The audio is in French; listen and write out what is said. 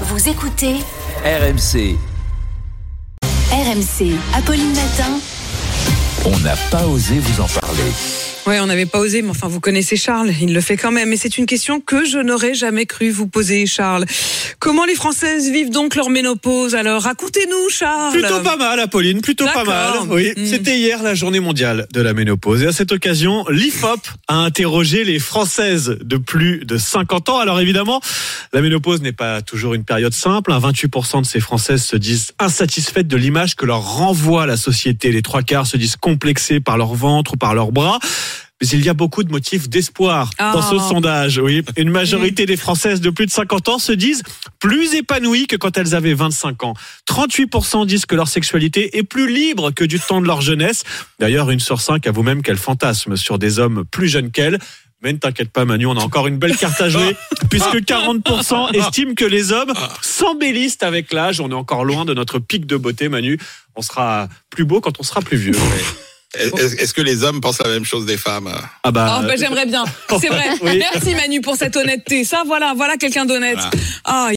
Vous écoutez RMC, RMC. Apolline Matin. on n'a pas osé vous en parler. Ouais, on n'avait pas osé, mais enfin, vous connaissez Charles, il le fait quand même. Et c'est une question que je n'aurais jamais cru vous poser, Charles. Comment les Françaises vivent donc leur ménopause? Alors, racontez-nous, Charles. Plutôt pas mal, Apolline, plutôt pas mal. Oui, Mm. c'était hier la journée mondiale de la ménopause. Et à cette occasion, l'IFOP a interrogé les Françaises de plus de 50 ans. Alors évidemment, la ménopause n'est pas toujours une période simple. Un 28% de ces Françaises se disent insatisfaites de l'image que leur renvoie la société. Les trois quarts se disent complexés par leur ventre ou par leurs bras. Mais il y a beaucoup de motifs d'espoir dans ce Ah. sondage. Oui, une majorité des Françaises de plus de 50 ans se disent plus épanouies que quand elles avaient 25 ans. 38% disent que leur sexualité est plus libre que du temps de leur jeunesse. D'ailleurs, une sur cinq avoue même qu'elle fantasme sur des hommes plus jeunes qu'elle. Mais ne t'inquiète pas Manu, on a encore une belle carte à jouer, puisque 40% estiment que les hommes s'embellissent avec l'âge. On est encore loin de notre pic de beauté Manu. On sera plus beau quand on sera plus vieux. Est-ce que les hommes pensent la même chose des femmes? Ah bah, Oh, bah, j'aimerais bien. C'est vrai. Oui. Merci Manu pour cette honnêteté. Ça, voilà, voilà quelqu'un d'honnête. Voilà. Ah,